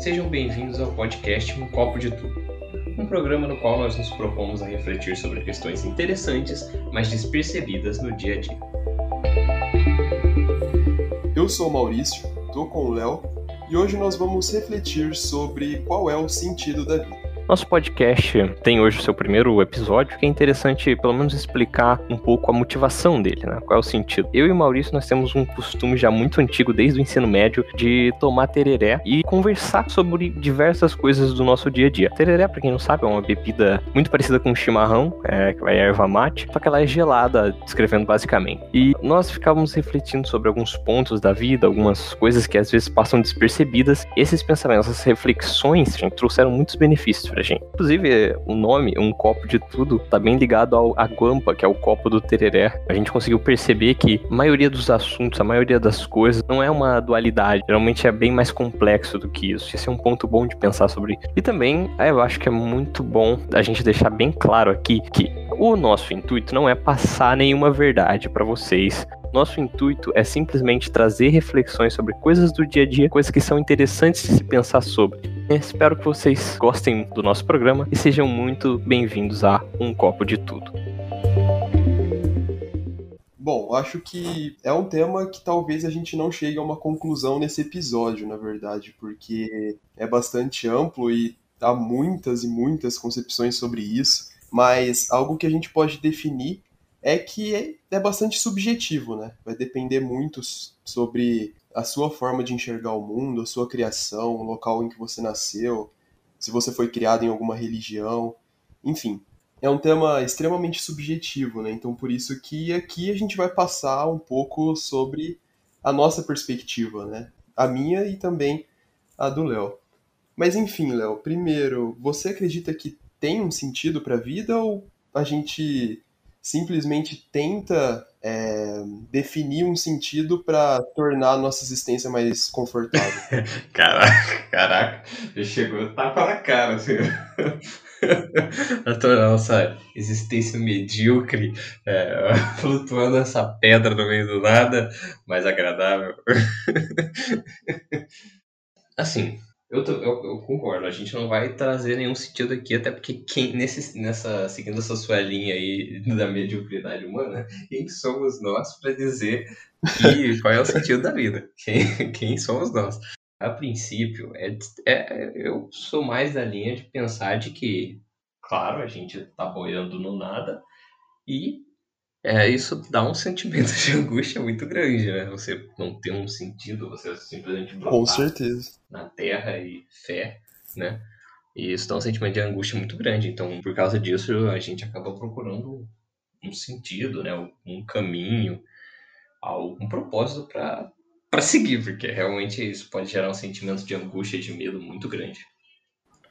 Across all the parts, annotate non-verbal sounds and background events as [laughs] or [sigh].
Sejam bem-vindos ao podcast Um Copo de Tudo, um programa no qual nós nos propomos a refletir sobre questões interessantes, mas despercebidas no dia a dia. Eu sou Maurício, estou com o Léo e hoje nós vamos refletir sobre qual é o sentido da vida. Nosso podcast tem hoje o seu primeiro episódio, que é interessante pelo menos explicar um pouco a motivação dele, né? Qual é o sentido. Eu e o Maurício, nós temos um costume já muito antigo, desde o ensino médio, de tomar tereré e conversar sobre diversas coisas do nosso dia a dia. Tereré, pra quem não sabe, é uma bebida muito parecida com chimarrão, é, que é erva mate, só que ela é gelada, descrevendo basicamente. E nós ficávamos refletindo sobre alguns pontos da vida, algumas coisas que às vezes passam despercebidas. Esses pensamentos, essas reflexões, gente, trouxeram muitos benefícios Inclusive, o nome, um copo de tudo, tá bem ligado ao a guampa, que é o copo do tereré. A gente conseguiu perceber que a maioria dos assuntos, a maioria das coisas, não é uma dualidade. Geralmente é bem mais complexo do que isso. Esse é um ponto bom de pensar sobre. E também, é, eu acho que é muito bom a gente deixar bem claro aqui que o nosso intuito não é passar nenhuma verdade para vocês. Nosso intuito é simplesmente trazer reflexões sobre coisas do dia a dia, coisas que são interessantes de se pensar sobre. Espero que vocês gostem do nosso programa e sejam muito bem-vindos a Um Copo de Tudo. Bom, acho que é um tema que talvez a gente não chegue a uma conclusão nesse episódio, na verdade, porque é bastante amplo e há muitas e muitas concepções sobre isso, mas algo que a gente pode definir é que é, é bastante subjetivo, né? Vai depender muito sobre a sua forma de enxergar o mundo, a sua criação, o local em que você nasceu, se você foi criado em alguma religião, enfim. É um tema extremamente subjetivo, né? Então por isso que aqui a gente vai passar um pouco sobre a nossa perspectiva, né? A minha e também a do Léo. Mas enfim, Léo, primeiro, você acredita que tem um sentido para a vida ou a gente simplesmente tenta é, definir um sentido para tornar a nossa existência mais confortável. [laughs] caraca, caraca, já chegou tapa na cara, assim. [laughs] a nossa existência medíocre, é, [laughs] flutuando essa pedra no meio do nada, mais agradável. assim, eu, tô, eu, eu, concordo, a gente não vai trazer nenhum sentido aqui, até porque quem, nesse, nessa, seguindo essa sua linha aí da mediocridade humana, quem somos nós para dizer que, [laughs] qual é o sentido da vida? Quem, quem somos nós? A princípio, é, é, eu sou mais da linha de pensar de que, claro, a gente está boiando no nada e é, isso dá um sentimento de [laughs] angústia muito grande, né? Você não ter um sentido, você simplesmente Com certeza. na terra e fé, né? E isso dá um sentimento de angústia muito grande. Então, por causa disso, a gente acaba procurando um sentido, né? Um caminho, algum propósito para para seguir, porque realmente isso pode gerar um sentimento de angústia e de medo muito grande.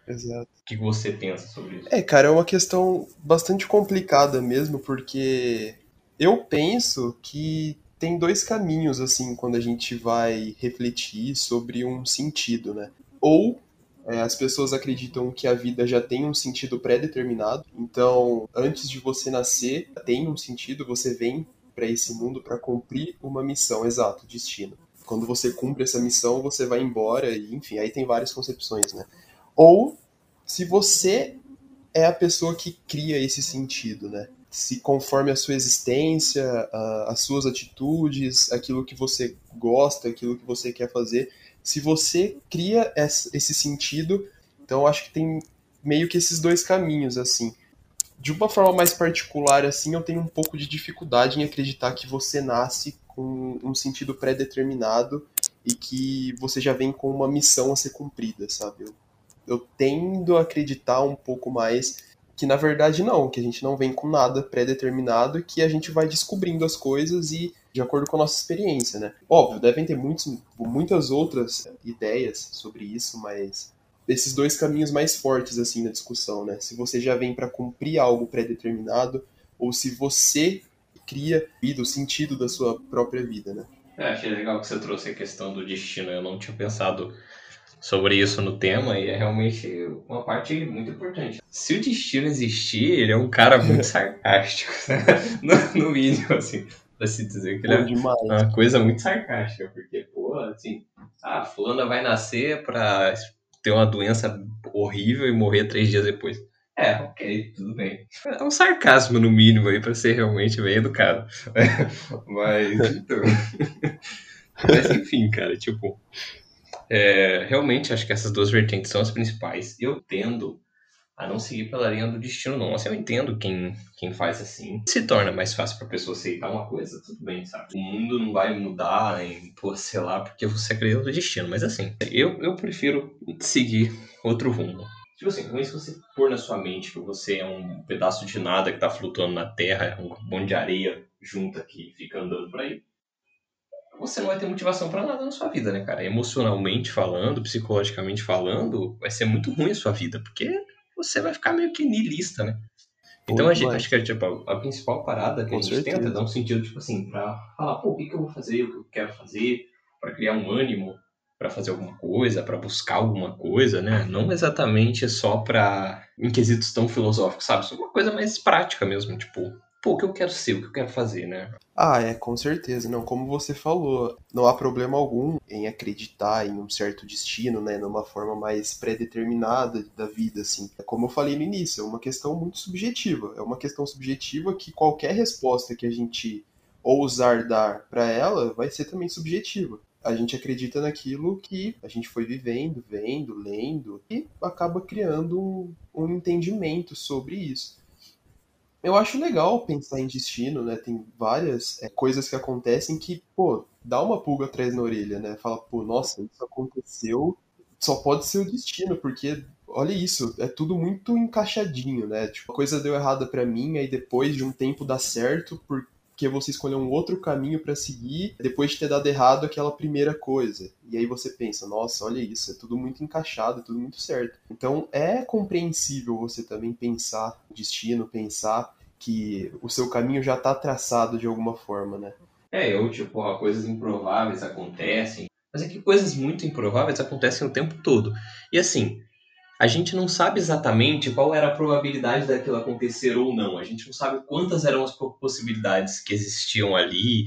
Exato. O que você pensa sobre isso? É, cara, é uma questão bastante complicada mesmo, porque eu penso que tem dois caminhos, assim, quando a gente vai refletir sobre um sentido, né? Ou é, as pessoas acreditam que a vida já tem um sentido pré-determinado, então antes de você nascer, tem um sentido, você vem para esse mundo para cumprir uma missão, exato, destino. Quando você cumpre essa missão, você vai embora, e enfim, aí tem várias concepções, né? Ou se você é a pessoa que cria esse sentido, né? Se conforme a sua existência, a, as suas atitudes, aquilo que você gosta, aquilo que você quer fazer, se você cria esse sentido, então acho que tem meio que esses dois caminhos, assim. De uma forma mais particular, assim, eu tenho um pouco de dificuldade em acreditar que você nasce com um sentido pré-determinado e que você já vem com uma missão a ser cumprida, sabe? Eu, eu tendo a acreditar um pouco mais que na verdade não, que a gente não vem com nada pré-determinado que a gente vai descobrindo as coisas e de acordo com a nossa experiência, né? Óbvio, devem ter muitos, muitas outras ideias sobre isso, mas esses dois caminhos mais fortes assim na discussão, né? Se você já vem para cumprir algo pré-determinado ou se você cria vida, o sentido da sua própria vida, né? É, achei legal que você trouxe a questão do destino. Eu não tinha pensado sobre isso no tema e é realmente uma parte muito importante. Se o destino existir, ele é um cara muito [laughs] sarcástico, né? [laughs] no, no mínimo, assim, pra se dizer que ele é demais. uma coisa muito sarcástica, porque, pô, assim, a fulana vai nascer pra ter uma doença horrível e morrer três dias depois. É, ok, tudo bem. É um sarcasmo, no mínimo, aí, pra ser realmente bem educado. [laughs] Mas, então... Mas, enfim, cara, tipo... É, realmente, acho que essas duas vertentes são as principais. Eu tendo a não seguir pela linha do destino, não. Assim, eu entendo quem, quem faz assim. Se torna mais fácil pra pessoa aceitar uma coisa, tudo bem, sabe? O mundo não vai mudar em, pô, sei lá, porque você acredita no destino. Mas assim, eu, eu prefiro seguir outro rumo. Tipo assim, se você pôr na sua mente que você é um pedaço de nada que tá flutuando na terra, um monte de areia junta que fica andando por aí, você não vai ter motivação para nada na sua vida, né, cara? Emocionalmente falando, psicologicamente falando, vai ser muito ruim a sua vida, porque você vai ficar meio que niilista, né? Então a gente, acho que tipo, a principal parada que Com a gente certeza. tenta é dar um sentido, tipo assim, pra falar, pô, o que, que eu vou fazer, o que eu quero fazer, para criar um ânimo para fazer alguma coisa, para buscar alguma coisa, né? Não exatamente só para em quesitos tão filosóficos, sabe? Só uma coisa mais prática mesmo, tipo, pô, o que eu quero ser, o que eu quero fazer, né? Ah, é, com certeza. Não, como você falou, não há problema algum em acreditar em um certo destino, né, numa forma mais pré-determinada da vida, assim. Como eu falei no início, é uma questão muito subjetiva. É uma questão subjetiva que qualquer resposta que a gente ousar dar para ela vai ser também subjetiva. A gente acredita naquilo que a gente foi vivendo, vendo, lendo e acaba criando um, um entendimento sobre isso. Eu acho legal pensar em destino, né? Tem várias é, coisas que acontecem que, pô, dá uma pulga atrás na orelha, né? Fala, pô, nossa, isso aconteceu, só pode ser o destino, porque olha isso, é tudo muito encaixadinho, né? Tipo, a coisa deu errada para mim, aí depois de um tempo dá certo, porque você escolheu um outro caminho para seguir depois de ter dado errado aquela primeira coisa. E aí você pensa, nossa, olha isso, é tudo muito encaixado, é tudo muito certo. Então é compreensível você também pensar destino, pensar que o seu caminho já está traçado de alguma forma, né? É, ou tipo, coisas improváveis acontecem, mas é que coisas muito improváveis acontecem o tempo todo. E assim, a gente não sabe exatamente qual era a probabilidade daquilo acontecer ou não. A gente não sabe quantas eram as possibilidades que existiam ali.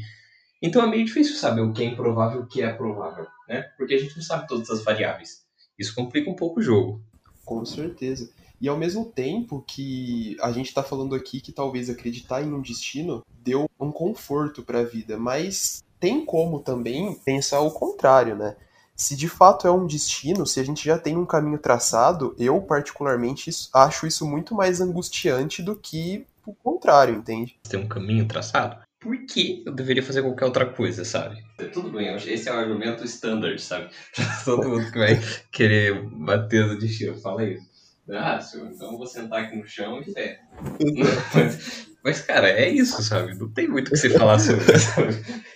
Então é meio difícil saber o que é improvável e o que é provável, né? Porque a gente não sabe todas as variáveis. Isso complica um pouco o jogo. Com certeza. E ao mesmo tempo que a gente está falando aqui que talvez acreditar em um destino deu um conforto para a vida, mas tem como também pensar o contrário, né? Se de fato é um destino, se a gente já tem um caminho traçado, eu particularmente acho isso muito mais angustiante do que o contrário, entende? Tem um caminho traçado? por que eu deveria fazer qualquer outra coisa, sabe? Tudo bem, esse é o argumento standard, sabe? [laughs] Todo mundo que vai [laughs] querer bater no destino fala isso. Ah, senhor, então eu vou sentar aqui no chão e fé. [laughs] mas, mas, cara, é isso, sabe? Não tem muito o que se [laughs] falar sobre isso,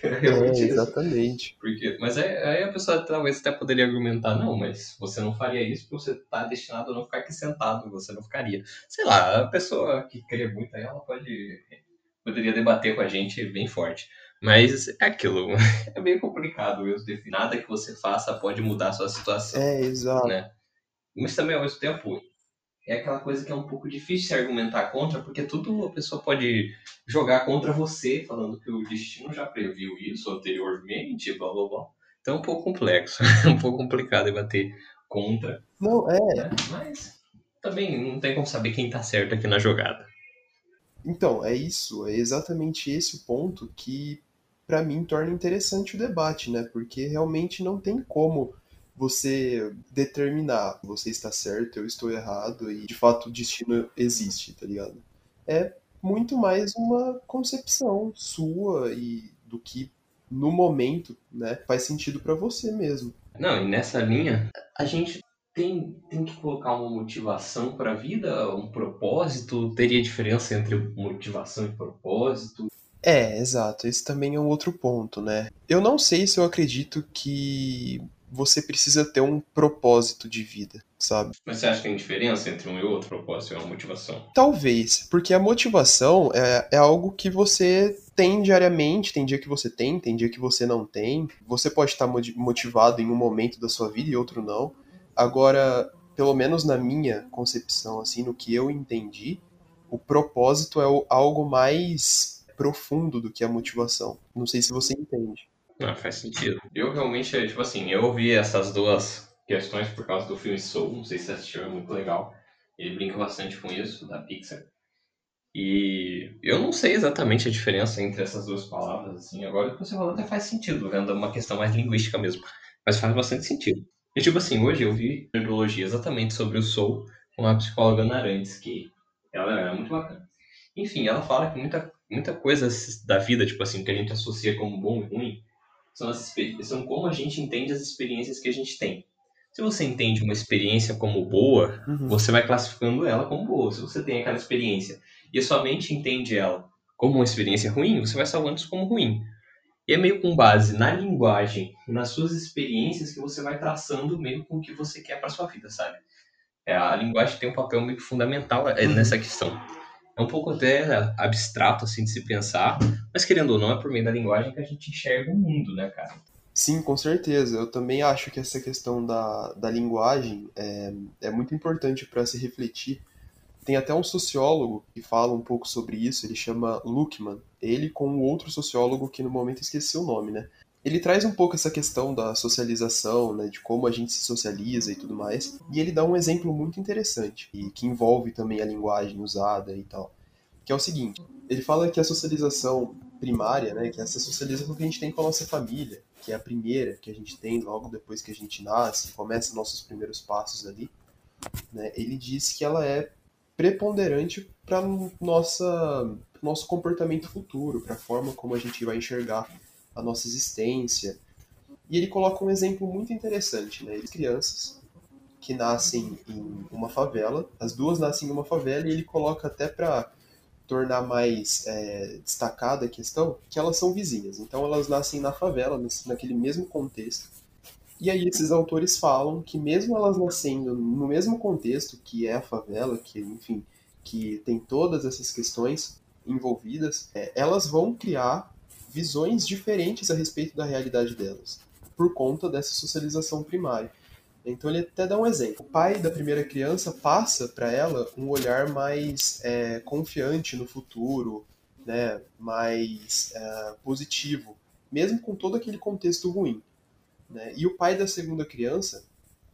É, é exatamente. Porque, mas aí, aí, a pessoa talvez até poderia argumentar, não, mas você não faria isso porque você está destinado a não ficar aqui sentado, você não ficaria. Sei lá, a pessoa que queria muito aí, ela pode poderia debater com a gente bem forte. Mas é aquilo, [laughs] é meio complicado mesmo. Nada que você faça pode mudar a sua situação. É, exato. Né? Mas também, ao mesmo tempo, é aquela coisa que é um pouco difícil de argumentar contra, porque tudo a pessoa pode jogar contra você, falando que o destino já previu isso anteriormente, blá blá blá. Então é um pouco complexo, [laughs] é um pouco complicado debater contra. Não, é. Né? Mas também não tem como saber quem tá certo aqui na jogada. Então, é isso, é exatamente esse o ponto que para mim torna interessante o debate, né? Porque realmente não tem como você determinar você está certo, eu estou errado e de fato o destino existe, tá ligado? É muito mais uma concepção sua e do que no momento, né, faz sentido para você mesmo. Não, e nessa linha, a gente tem, tem que colocar uma motivação para a vida, um propósito? Teria diferença entre motivação e propósito? É, exato. Esse também é um outro ponto, né? Eu não sei se eu acredito que você precisa ter um propósito de vida, sabe? Mas você acha que tem diferença entre um e outro propósito e uma motivação? Talvez, porque a motivação é, é algo que você tem diariamente, tem dia que você tem, tem dia que você não tem. Você pode estar motivado em um momento da sua vida e outro não. Agora, pelo menos na minha concepção, assim, no que eu entendi, o propósito é algo mais profundo do que a motivação. Não sei se você entende. Não, faz sentido. Eu realmente, tipo assim, eu ouvi essas duas questões por causa do filme Soul, não sei se você assistiu, é muito legal. Ele brinca bastante com isso, da Pixar. E eu não sei exatamente a diferença entre essas duas palavras, assim. Agora que você falou até faz sentido, vendo uma questão mais linguística mesmo. Mas faz bastante sentido. E tipo assim, hoje eu vi neurologia exatamente sobre o Soul com a psicóloga Narantes, que ela é muito bacana. Enfim, ela fala que muita, muita coisa da vida, tipo assim, que a gente associa como bom e ruim, são, as, são como a gente entende as experiências que a gente tem. Se você entende uma experiência como boa, uhum. você vai classificando ela como boa. Se você tem aquela experiência e a sua mente entende ela como uma experiência ruim, você vai salvando isso como ruim. E é meio com base na linguagem e nas suas experiências que você vai traçando meio com o que você quer para sua vida, sabe? É, a linguagem tem um papel meio fundamental é, uhum. nessa questão. É um pouco até abstrato assim de se pensar, mas querendo ou não, é por meio da linguagem que a gente enxerga o mundo, né, cara? Sim, com certeza. Eu também acho que essa questão da, da linguagem é, é muito importante para se refletir. Tem até um sociólogo que fala um pouco sobre isso, ele chama Luckman. Ele com um outro sociólogo que no momento esqueci o nome, né? Ele traz um pouco essa questão da socialização, né, de como a gente se socializa e tudo mais, e ele dá um exemplo muito interessante, e que envolve também a linguagem usada e tal, que é o seguinte, ele fala que a socialização primária, né, que é essa socialização que a gente tem com a nossa família, que é a primeira que a gente tem logo depois que a gente nasce, começa nossos primeiros passos ali, né, ele diz que ela é preponderante para nossa nosso comportamento futuro, para a forma como a gente vai enxergar a nossa existência. E ele coloca um exemplo muito interessante, né? Eles crianças que nascem em uma favela, as duas nascem em uma favela e ele coloca até para tornar mais é, destacada a questão, que elas são vizinhas. Então elas nascem na favela, naquele mesmo contexto. E aí esses autores falam que mesmo elas nascendo no mesmo contexto, que é a favela, que enfim, que tem todas essas questões envolvidas, é, elas vão criar visões diferentes a respeito da realidade delas, por conta dessa socialização primária. Então ele até dá um exemplo. O pai da primeira criança passa para ela um olhar mais é, confiante no futuro, né, mais é, positivo, mesmo com todo aquele contexto ruim. Né? E o pai da segunda criança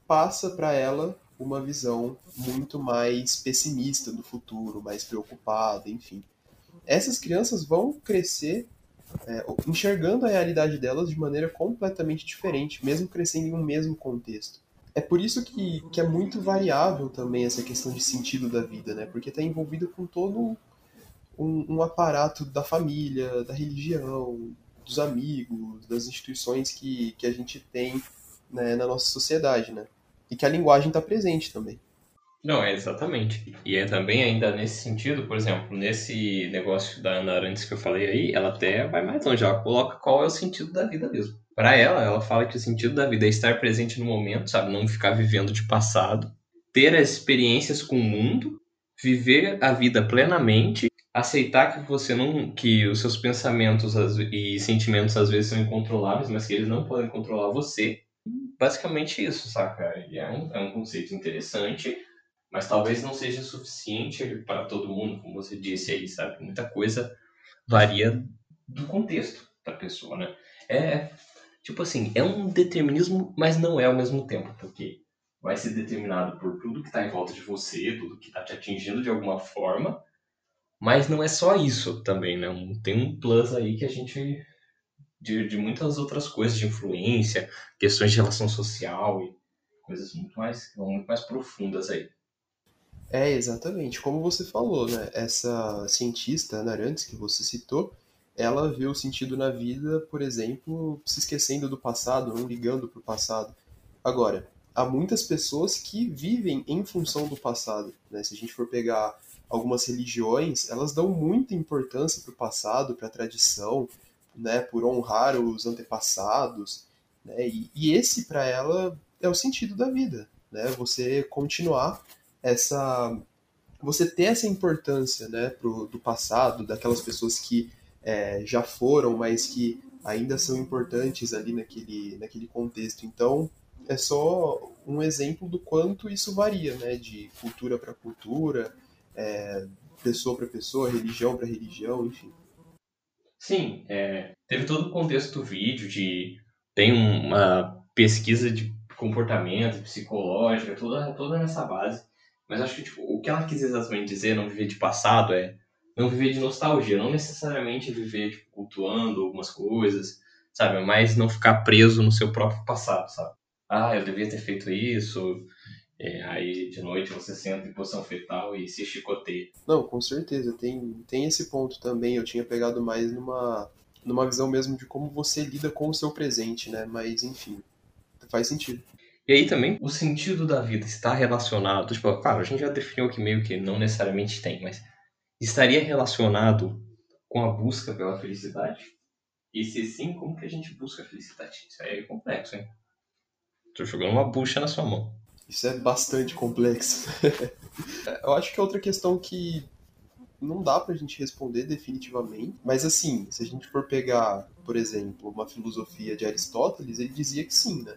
passa para ela uma visão muito mais pessimista do futuro, mais preocupada, enfim. Essas crianças vão crescer é, enxergando a realidade delas de maneira completamente diferente, mesmo crescendo em um mesmo contexto. É por isso que, que é muito variável também essa questão de sentido da vida, né? Porque está envolvido com todo um, um, aparato da família, da religião, dos amigos, das instituições que, que a gente tem né, na nossa sociedade, né? E que a linguagem está presente também. Não, é exatamente. E é também ainda nesse sentido, por exemplo, nesse negócio da Ana Arantes que eu falei aí, ela até vai mais longe, ela coloca qual é o sentido da vida mesmo. Para ela, ela fala que o sentido da vida é estar presente no momento, sabe, não ficar vivendo de passado, ter as experiências com o mundo, viver a vida plenamente, aceitar que você não, que os seus pensamentos e sentimentos às vezes são incontroláveis, mas que eles não podem controlar você. Basicamente isso, saca? É um, é um conceito interessante mas talvez não seja suficiente para todo mundo, como você disse aí, sabe? Muita coisa varia do contexto da pessoa, né? É, tipo assim, é um determinismo, mas não é ao mesmo tempo, porque vai ser determinado por tudo que está em volta de você, tudo que está te atingindo de alguma forma, mas não é só isso também, né? Tem um plus aí que a gente. De, de muitas outras coisas, de influência, questões de relação social e coisas muito mais, muito mais profundas aí. É, exatamente. Como você falou, né? Essa cientista, Ana que você citou, ela vê o sentido na vida, por exemplo, se esquecendo do passado, não ligando para o passado. Agora, há muitas pessoas que vivem em função do passado. Né? Se a gente for pegar algumas religiões, elas dão muita importância para o passado, para a tradição, né? por honrar os antepassados. Né? E, e esse, para ela, é o sentido da vida. Né? Você continuar essa você ter essa importância né, pro, do passado, daquelas pessoas que é, já foram, mas que ainda são importantes ali naquele, naquele contexto. Então, é só um exemplo do quanto isso varia, né, de cultura para cultura, é, pessoa para pessoa, religião para religião, enfim. Sim, é, teve todo o contexto do vídeo de tem uma pesquisa de comportamento, psicológica, toda, toda nessa base. Mas acho que tipo, o que ela quis exatamente dizer, não viver de passado, é não viver de nostalgia, não necessariamente viver tipo, cultuando algumas coisas, sabe? Mas não ficar preso no seu próprio passado, sabe? Ah, eu devia ter feito isso. É, aí de noite você senta em posição fetal e se chicoteia. Não, com certeza. Tem, tem esse ponto também. Eu tinha pegado mais numa, numa visão mesmo de como você lida com o seu presente, né? Mas enfim, faz sentido. E aí também o sentido da vida está relacionado, tipo, claro, a gente já definiu que meio que não necessariamente tem, mas estaria relacionado com a busca pela felicidade? E se sim, como que a gente busca a felicidade? Isso aí é complexo, hein? Tô jogando uma bucha na sua mão. Isso é bastante complexo. [laughs] Eu acho que é outra questão que não dá pra gente responder definitivamente, mas assim, se a gente for pegar, por exemplo, uma filosofia de Aristóteles, ele dizia que sim, né?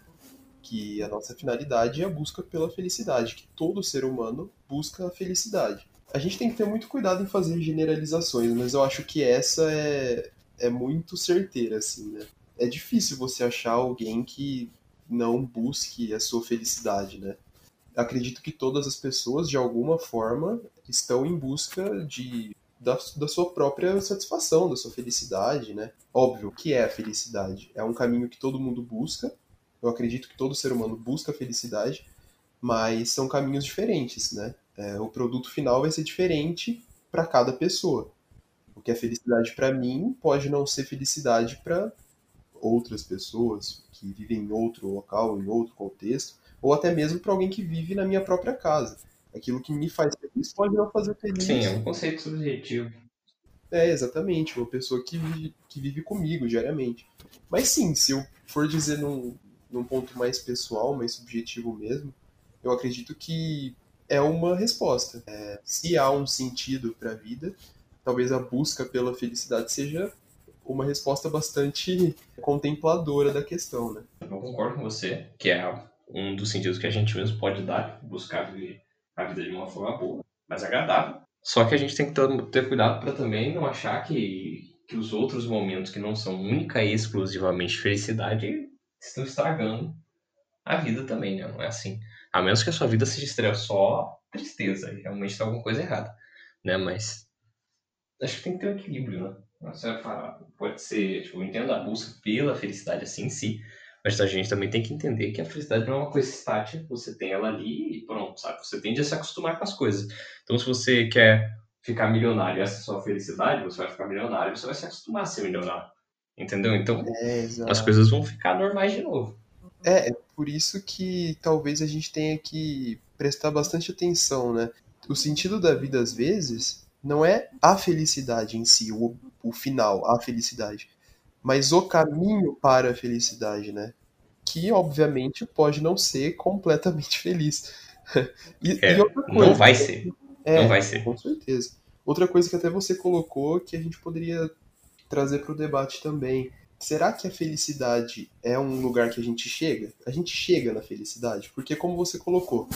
Que a nossa finalidade é a busca pela felicidade, que todo ser humano busca a felicidade. A gente tem que ter muito cuidado em fazer generalizações, mas eu acho que essa é, é muito certeira, assim, né? É difícil você achar alguém que não busque a sua felicidade, né? Acredito que todas as pessoas, de alguma forma, estão em busca de da, da sua própria satisfação, da sua felicidade, né? Óbvio, o que é a felicidade? É um caminho que todo mundo busca. Eu acredito que todo ser humano busca felicidade, mas são caminhos diferentes, né? É, o produto final vai ser diferente para cada pessoa. O que é felicidade para mim pode não ser felicidade para outras pessoas que vivem em outro local, em outro contexto, ou até mesmo para alguém que vive na minha própria casa. Aquilo que me faz feliz pode não fazer feliz. Sim, é um conceito subjetivo. É, exatamente, uma pessoa que vive, que vive comigo diariamente. Mas sim, se eu for dizer num, num ponto mais pessoal, mais subjetivo mesmo, eu acredito que é uma resposta. É, se há um sentido para a vida, talvez a busca pela felicidade seja uma resposta bastante contempladora da questão, né? Eu concordo com você, que é um dos sentidos que a gente mesmo pode dar, buscar viver a vida de uma forma boa, mais agradável. Só que a gente tem que ter cuidado para também não achar que, que os outros momentos que não são única e exclusivamente felicidade estão estragando a vida também, né? Não é assim. A menos que a sua vida seja só tristeza, e realmente está alguma coisa errada, né? Mas acho que tem que ter um equilíbrio, né? Você vai falar, pode ser, tipo, eu entendo a busca pela felicidade assim em si, mas a gente também tem que entender que a felicidade não é uma coisa estática, você tem ela ali e pronto, sabe? Você tende a se acostumar com as coisas. Então, se você quer ficar milionário e essa é a sua felicidade, você vai ficar milionário você vai se acostumar a ser milionário. Entendeu? Então, é, as coisas vão ficar normais de novo. É, é por isso que talvez a gente tenha que prestar bastante atenção, né? O sentido da vida, às vezes, não é a felicidade em si, o, o final, a felicidade, mas o caminho para a felicidade, né? Que, obviamente, pode não ser completamente [laughs] feliz. e, é, e outra coisa, não vai ser. É, não vai ser. Com certeza. Outra coisa que até você colocou que a gente poderia trazer para o debate também será que a felicidade é um lugar que a gente chega? A gente chega na felicidade? Porque, como você colocou,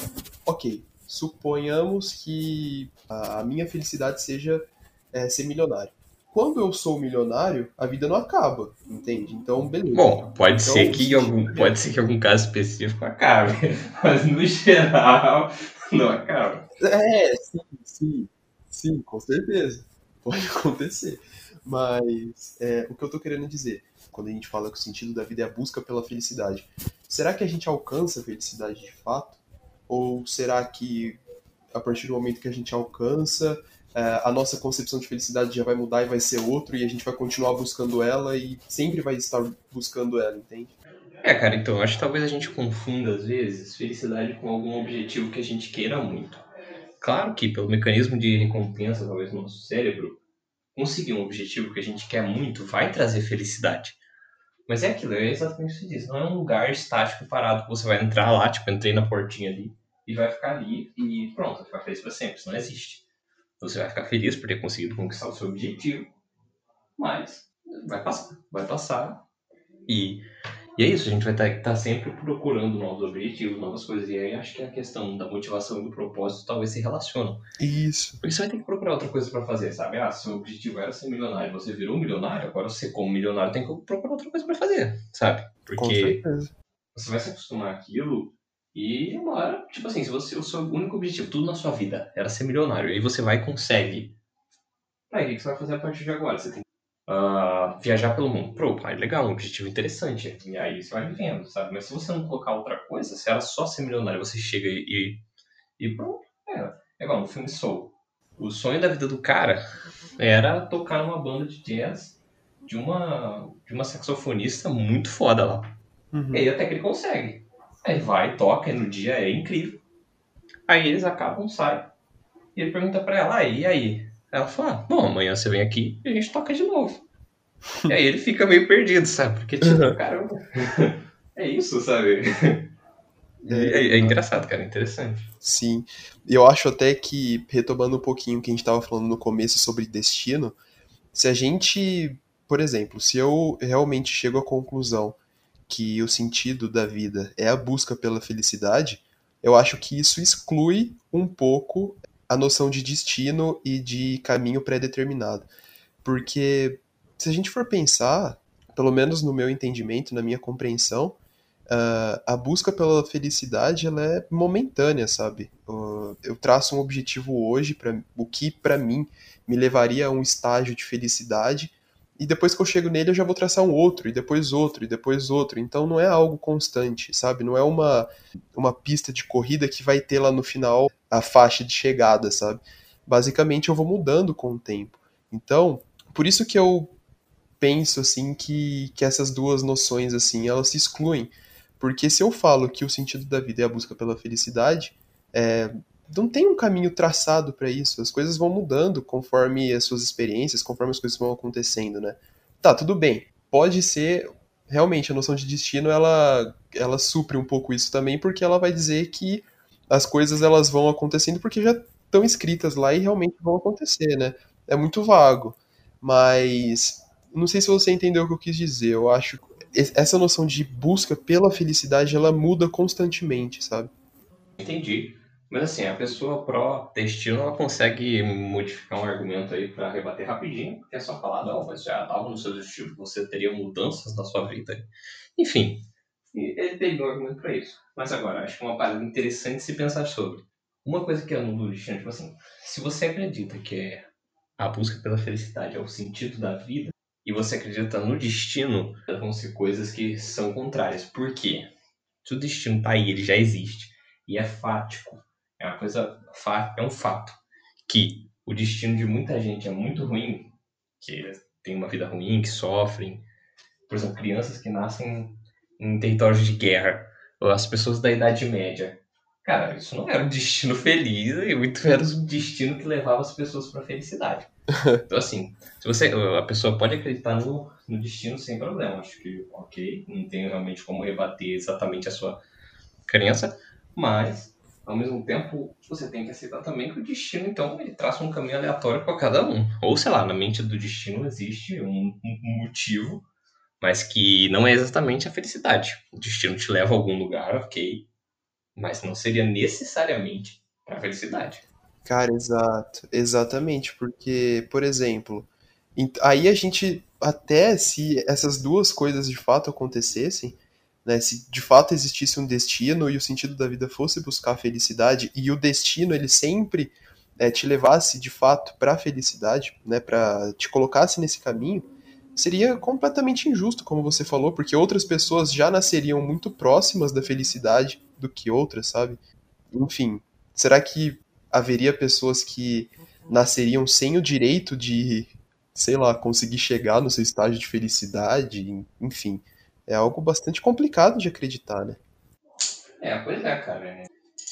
ok, suponhamos que a minha felicidade seja é, ser milionário. Quando eu sou milionário, a vida não acaba, entende? Então, beleza. Bom, pode então, ser que algum, pode ser que algum caso específico acabe, [laughs] mas no geral não acaba. É, sim, sim, sim, com certeza. Pode acontecer. Mas é, o que eu tô querendo dizer, quando a gente fala que o sentido da vida é a busca pela felicidade, será que a gente alcança a felicidade de fato? Ou será que a partir do momento que a gente alcança, é, a nossa concepção de felicidade já vai mudar e vai ser outro e a gente vai continuar buscando ela e sempre vai estar buscando ela, entende? É, cara, então acho que talvez a gente confunda às vezes felicidade com algum objetivo que a gente queira muito. Claro que pelo mecanismo de recompensa, talvez no nosso cérebro, conseguir um objetivo que a gente quer muito vai trazer felicidade. Mas é aquilo, é exatamente o que você disse. Não é um lugar estático parado que você vai entrar lá, tipo, entrei na portinha ali e vai ficar ali e pronto, vai ficar feliz para sempre. Isso não existe. Você vai ficar feliz por ter conseguido conquistar o seu objetivo, mas vai passar, vai passar. E e é isso, a gente vai estar tá, tá sempre procurando novos objetivos, novas coisas. E aí acho que a questão da motivação e do propósito talvez se relacionam. Isso. Porque você vai ter que procurar outra coisa para fazer, sabe? Ah, seu objetivo era ser milionário, você virou um milionário, agora você, como milionário, tem que procurar outra coisa para fazer, sabe? Porque você vai se acostumar àquilo e uma hora, tipo assim, se você, o seu único objetivo, tudo na sua vida, era ser milionário, e aí você vai e consegue. Aí, o que você vai fazer a partir de agora? Você tem que uh, viajar pelo mundo. Pô, pai, legal, um objetivo interessante. E aí você vai vivendo, sabe? Mas se você não colocar outra coisa, se era só ser milionário, você chega e, e pronto. É, é igual no filme Soul. O sonho da vida do cara era tocar numa banda de jazz de uma, de uma saxofonista muito foda lá. Uhum. E aí até que ele consegue. Aí vai, toca, e no dia é incrível. Aí eles acabam, saem. E ele pergunta pra ela, ah, e aí? Ela fala, bom, amanhã você vem aqui e a gente toca de novo. e aí ele fica meio perdido, sabe? Porque, tipo, uhum. caramba, é isso, sabe? É, é, é, engraçado, cara, é interessante. Sim. Eu acho até que, retomando um pouquinho o que a gente estava falando no começo sobre destino, se a gente, por exemplo, se eu realmente chego à conclusão que o sentido da vida é a busca pela felicidade, eu acho que isso exclui um pouco a noção de destino e de caminho pré-determinado. Porque se a gente for pensar, pelo menos no meu entendimento, na minha compreensão, uh, a busca pela felicidade ela é momentânea, sabe? Uh, eu traço um objetivo hoje para o que para mim me levaria a um estágio de felicidade e depois que eu chego nele eu já vou traçar um outro, e depois outro, e depois outro. Então não é algo constante, sabe? Não é uma, uma pista de corrida que vai ter lá no final a faixa de chegada, sabe? Basicamente eu vou mudando com o tempo. Então, por isso que eu penso assim que, que essas duas noções assim, elas se excluem. Porque se eu falo que o sentido da vida é a busca pela felicidade, é, não tem um caminho traçado para isso. As coisas vão mudando conforme as suas experiências, conforme as coisas vão acontecendo, né? Tá, tudo bem. Pode ser realmente a noção de destino ela ela supre um pouco isso também, porque ela vai dizer que as coisas elas vão acontecendo porque já estão escritas lá e realmente vão acontecer, né? É muito vago. Mas não sei se você entendeu o que eu quis dizer. Eu acho que essa noção de busca pela felicidade ela muda constantemente, sabe? Entendi. Mas assim, a pessoa pró-destino, ela consegue modificar um argumento aí para rebater rapidinho, porque é só falar, não, mas já estava no seu destino, você teria mudanças na sua vida. Enfim, ele tem um argumento para isso. Mas agora, acho que é uma parada interessante se pensar sobre. Uma coisa que é no destino, tipo assim, se você acredita que é a busca pela felicidade é o sentido da vida, e você acredita no destino, vão ser coisas que são contrárias. Por quê? Se o destino tá aí, ele já existe, e é fático, é uma coisa, é um fato que o destino de muita gente é muito ruim, que tem uma vida ruim, que sofrem. Por exemplo, crianças que nascem em territórios de guerra, ou as pessoas da Idade Média. Cara, isso não era um destino feliz, e muito era um destino que levava as pessoas para a felicidade. [laughs] Então, assim, se você, a pessoa pode acreditar no, no destino sem problema. Acho que, ok, não tenho realmente como rebater exatamente a sua crença, mas ao mesmo tempo, você tem que aceitar também que o destino, então, ele traça um caminho aleatório para cada um. Ou, sei lá, na mente do destino existe um, um, motivo, mas que não é exatamente a felicidade. O destino te leva a algum lugar, ok, mas não seria necessariamente a felicidade. Cara, exato, exatamente, porque, por exemplo, aí a gente, até se essas duas coisas de fato acontecessem, né, se de fato existisse um destino e o sentido da vida fosse buscar a felicidade e o destino ele sempre é, te levasse de fato para a felicidade, né, para te colocasse nesse caminho, seria completamente injusto, como você falou, porque outras pessoas já nasceriam muito próximas da felicidade do que outras, sabe? Enfim, será que haveria pessoas que nasceriam sem o direito de, sei lá, conseguir chegar no seu estágio de felicidade? Enfim, é algo bastante complicado de acreditar, né? É, pois é, cara.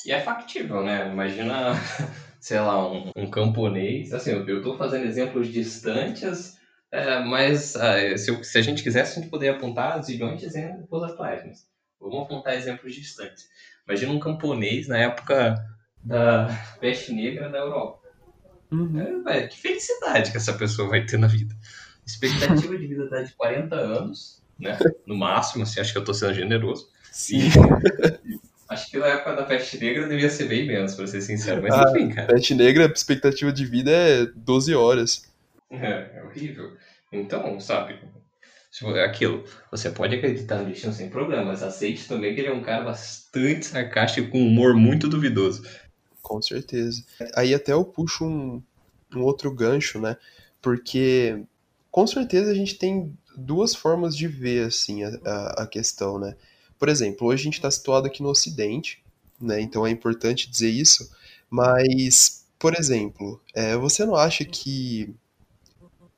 E é factível, né? Imagina, [laughs] sei lá, um, um camponês. Assim, eu, eu tô fazendo exemplos distantes, é, mas é, se, se, a gente quisesse, a gente poderia apontar zilhões de exemplos atuais. Mas vamos apontar exemplos distantes. Imagina um camponês na época da peste negra da Europa. Uhum. É, que felicidade que essa pessoa vai ter na vida. Expectativa de vida tá de 40 anos né? No máximo, assim, acho que eu tô sendo generoso. Sim. E, [laughs] acho que na época da peste negra devia ser bem menos, pra ser sincero. Mas ah, enfim, cara. Peste negra, a expectativa de vida é 12 horas. É, é horrível. Então, sabe, Aquilo, você pode acreditar no destino sem problema, mas aceite também que ele é um cara bastante sarcástico, com humor muito duvidoso. Com certeza. Aí até eu puxo um, um outro gancho, né? Porque com certeza a gente tem duas formas de ver assim a, a, questão, né? Por exemplo, hoje a gente está situado aqui no Ocidente, né? Então é importante dizer isso. Mas, por exemplo, é, você não acha que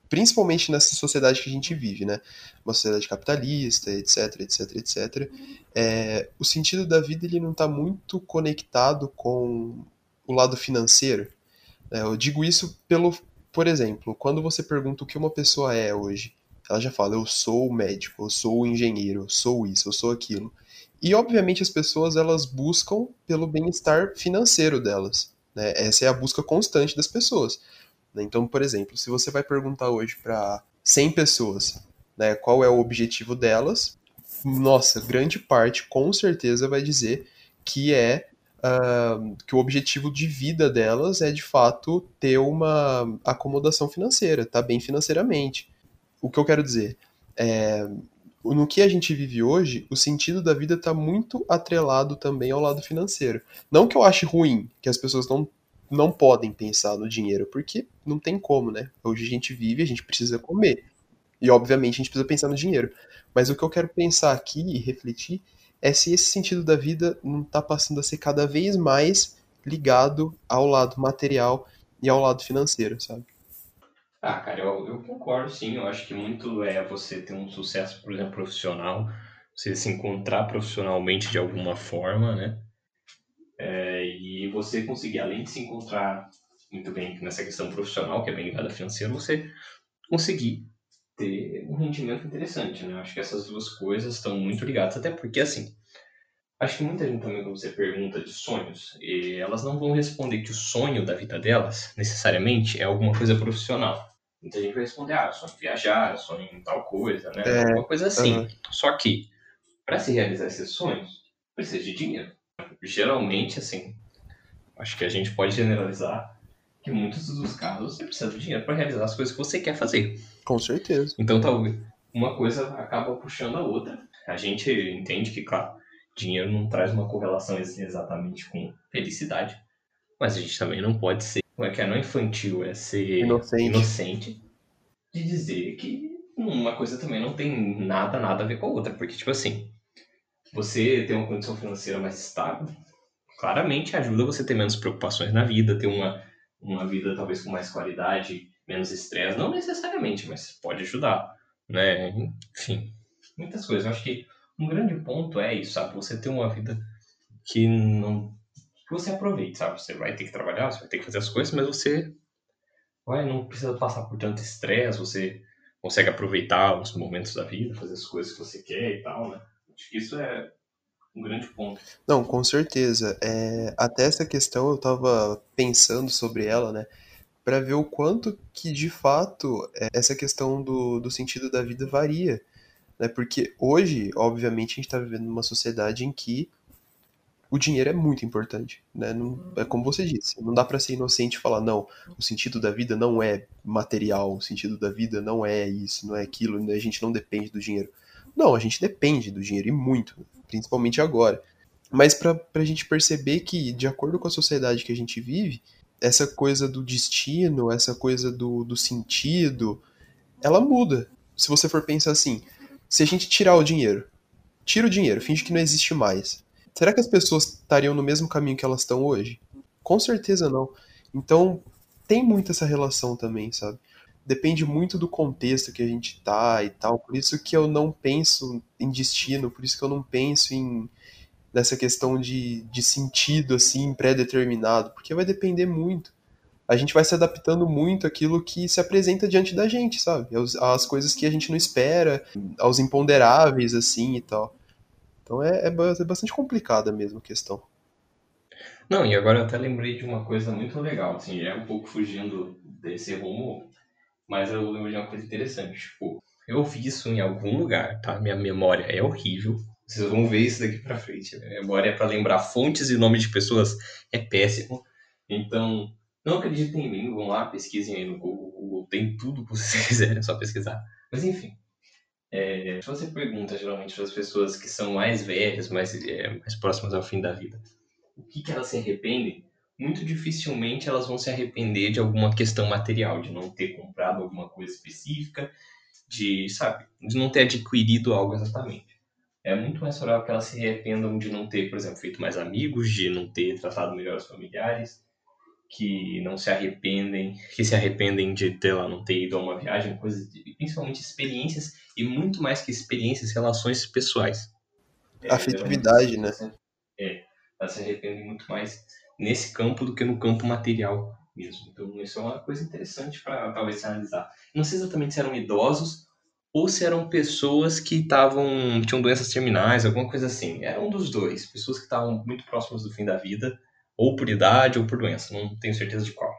principalmente nessa sociedade que a gente vive, né? Uma sociedade capitalista, etc, etc, etc. É, o sentido da vida ele não está muito conectado com o lado financeiro. É, eu digo isso pelo, por exemplo, quando você pergunta o que uma pessoa é hoje, ela já fala: eu sou médico, eu sou engenheiro, eu sou isso, eu sou aquilo. E obviamente as pessoas elas buscam pelo bem-estar financeiro delas. Né? Essa é a busca constante das pessoas. Né? Então, por exemplo, se você vai perguntar hoje para 100 pessoas né, qual é o objetivo delas, nossa, grande parte com certeza vai dizer que é uh, que o objetivo de vida delas é de fato ter uma acomodação financeira, tá bem financeiramente. O que eu quero dizer é no que a gente vive hoje, o sentido da vida está muito atrelado também ao lado financeiro. Não que eu ache ruim que as pessoas não não podem pensar no dinheiro, porque não tem como, né? Hoje a gente vive, a gente precisa comer. E obviamente a gente precisa pensar no dinheiro. Mas o que eu quero pensar aqui e refletir é se esse sentido da vida não está passando a ser cada vez mais ligado ao lado material e ao lado financeiro, sabe? Ah, cara, eu, eu concordo sim. Eu acho que muito é você ter um sucesso, por exemplo, profissional, você se encontrar profissionalmente de alguma forma, né? É, e você conseguir, além de se encontrar muito bem nessa questão profissional, que é bem ligada financeira, você conseguir ter um rendimento interessante, né? Acho que essas duas coisas estão muito ligadas, até porque, assim, acho que muita gente também, quando você pergunta de sonhos, elas não vão responder que o sonho da vida delas, necessariamente, é alguma coisa profissional. Muita gente vai responder, ah, sonho em viajar, sonho em tal coisa, né? É, Alguma coisa assim. Uhum. Só que, para se realizar esses sonhos, precisa de dinheiro geralmente, assim, acho que a gente pode generalizar que muitos dos casos você precisa de dinheiro para realizar as coisas que você quer fazer. Com certeza. Então, talvez uma coisa acaba puxando a outra. A gente entende que, claro, dinheiro não traz uma correlação exatamente com felicidade, mas a gente também não pode ser, não é que é não infantil, é ser inocente. inocente de dizer que uma coisa também não tem nada, nada a ver com a outra, porque, tipo assim, você ter uma condição financeira mais estável, claramente ajuda você a ter menos preocupações na vida, ter uma, uma vida talvez com mais qualidade, menos estresse, não necessariamente, mas pode ajudar, né? Enfim, muitas coisas. Eu acho que um grande ponto é isso, sabe? Você ter uma vida que não que você aproveite, sabe? Você vai ter que trabalhar, você vai ter que fazer as coisas, mas você vai, não precisa passar por tanto estresse, você consegue aproveitar os momentos da vida, fazer as coisas que você quer e tal, né? Acho que isso é um grande ponto. Não, com certeza. É, até essa questão eu estava pensando sobre ela, né? Para ver o quanto que de fato é, essa questão do, do sentido da vida varia. Né? Porque hoje, obviamente, a gente está vivendo numa sociedade em que o dinheiro é muito importante, né? Não, é como você disse, não dá para ser inocente e falar não, o sentido da vida não é material, o sentido da vida não é isso, não é aquilo, a gente não depende do dinheiro. Não, a gente depende do dinheiro e muito, principalmente agora. Mas para a gente perceber que, de acordo com a sociedade que a gente vive, essa coisa do destino, essa coisa do, do sentido, ela muda. Se você for pensar assim, se a gente tirar o dinheiro, tira o dinheiro, finge que não existe mais. Será que as pessoas estariam no mesmo caminho que elas estão hoje? Com certeza não. Então, tem muito essa relação também, sabe? depende muito do contexto que a gente tá e tal. Por isso que eu não penso em destino, por isso que eu não penso em nessa questão de, de sentido assim pré-determinado, porque vai depender muito. A gente vai se adaptando muito àquilo que se apresenta diante da gente, sabe? Às coisas que a gente não espera, aos imponderáveis, assim e tal. Então é, é, é bastante complicada mesmo a questão. Não, e agora eu até lembrei de uma coisa muito legal, assim, é um pouco fugindo desse rumo mas eu lembro de uma coisa interessante, tipo, eu vi isso em algum lugar, tá? Minha memória é horrível. Vocês vão ver isso daqui pra frente. Minha memória é pra lembrar fontes e nomes de pessoas é péssimo. Então, não acreditem em mim, vão lá, pesquisem aí no Google. Google tem tudo que [laughs] vocês quiserem, é só pesquisar. Mas enfim, É, se você pergunta geralmente para as pessoas que são mais velhas, mais, é, mais próximas ao fim da vida, o que, que elas se arrependem, muito dificilmente elas vão se arrepender de alguma questão material, de não ter comprado alguma coisa específica, de, sabe, de não ter adquirido algo exatamente. É muito mais provável que elas se arrependam de não ter, por exemplo, feito mais amigos, de não ter tratado melhor os familiares, que não se arrependem, que se arrependem de ter lá não ter ido a uma viagem, coisas, de, principalmente experiências e muito mais que experiências, relações pessoais. É, Afetividade, né? É, elas se arrependem muito mais nesse campo do que no campo material mesmo. Então isso é uma coisa interessante para talvez analisar. Não sei exatamente se eram idosos ou se eram pessoas que estavam tinham doenças terminais, alguma coisa assim. Era um dos dois, pessoas que estavam muito próximas do fim da vida ou por idade ou por doença, não tenho certeza de qual.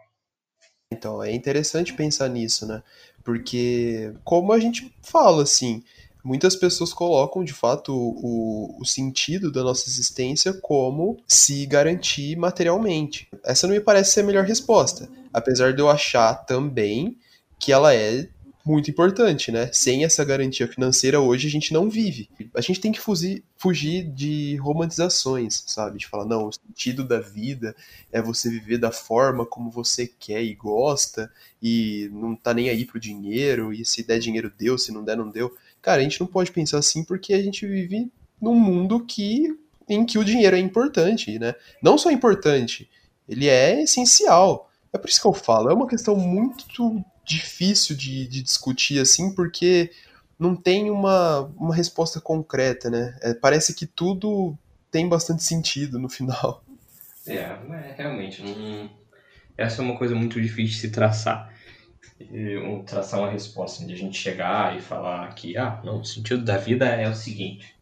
Então, é interessante pensar nisso, né? Porque, como a gente fala, assim, muitas pessoas colocam, de fato, o, o sentido da nossa existência como se garantir materialmente. Essa não me parece ser a melhor resposta. Apesar de eu achar também que ela é muito importante, né? Sem essa garantia financeira, hoje a gente não vive. A gente tem que fugir, fugir de romantizações, sabe? De falar, não, o sentido da vida é você viver da forma como você quer e gosta, e não tá nem aí pro dinheiro, e se der dinheiro deu, se não der não deu. Cara, a gente não pode pensar assim porque a gente vive num mundo que em que o dinheiro é importante, né? Não só importante, ele é essencial. É por isso que eu falo, é uma questão muito difícil de, de discutir assim, porque não tem uma, uma resposta concreta, né? É, parece que tudo tem bastante sentido no final. É, é realmente, não... essa é uma coisa muito difícil de se traçar. Um, traçar uma resposta, de a gente chegar e falar que, ah, não, o sentido da vida é o seguinte: